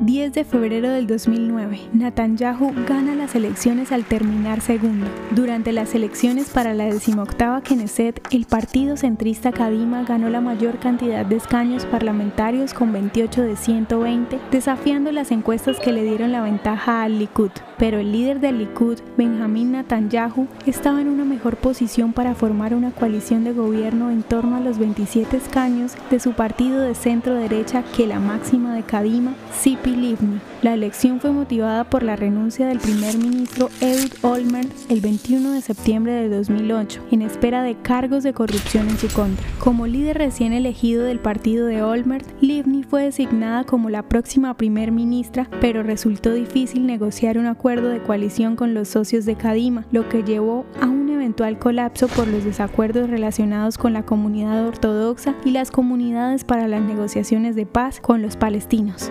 10 de febrero del 2009, Netanyahu gana las elecciones al terminar segundo. Durante las elecciones para la decimoctava Knesset, el partido centrista Kadima ganó la mayor cantidad de escaños parlamentarios con 28 de 120, desafiando las encuestas que le dieron la ventaja al Likud. Pero el líder del Likud, Benjamin Netanyahu, estaba en una mejor posición para formar una coalición de gobierno en torno a los 27 escaños de su partido de centro derecha que la máxima de Kadima, Sipi La elección fue motivada por la renuncia del primer ministro Ehud Olmert el 21 de septiembre de 2008, en espera de cargos de corrupción en su contra. Como líder recién elegido del partido de Olmert, Livni fue designada como la próxima primer ministra, pero resultó difícil negociar un acuerdo de coalición con los socios de Kadima, lo que llevó a un eventual colapso por los desacuerdos relacionados con la comunidad ortodoxa y las comunidades para las negociaciones de paz con los palestinos.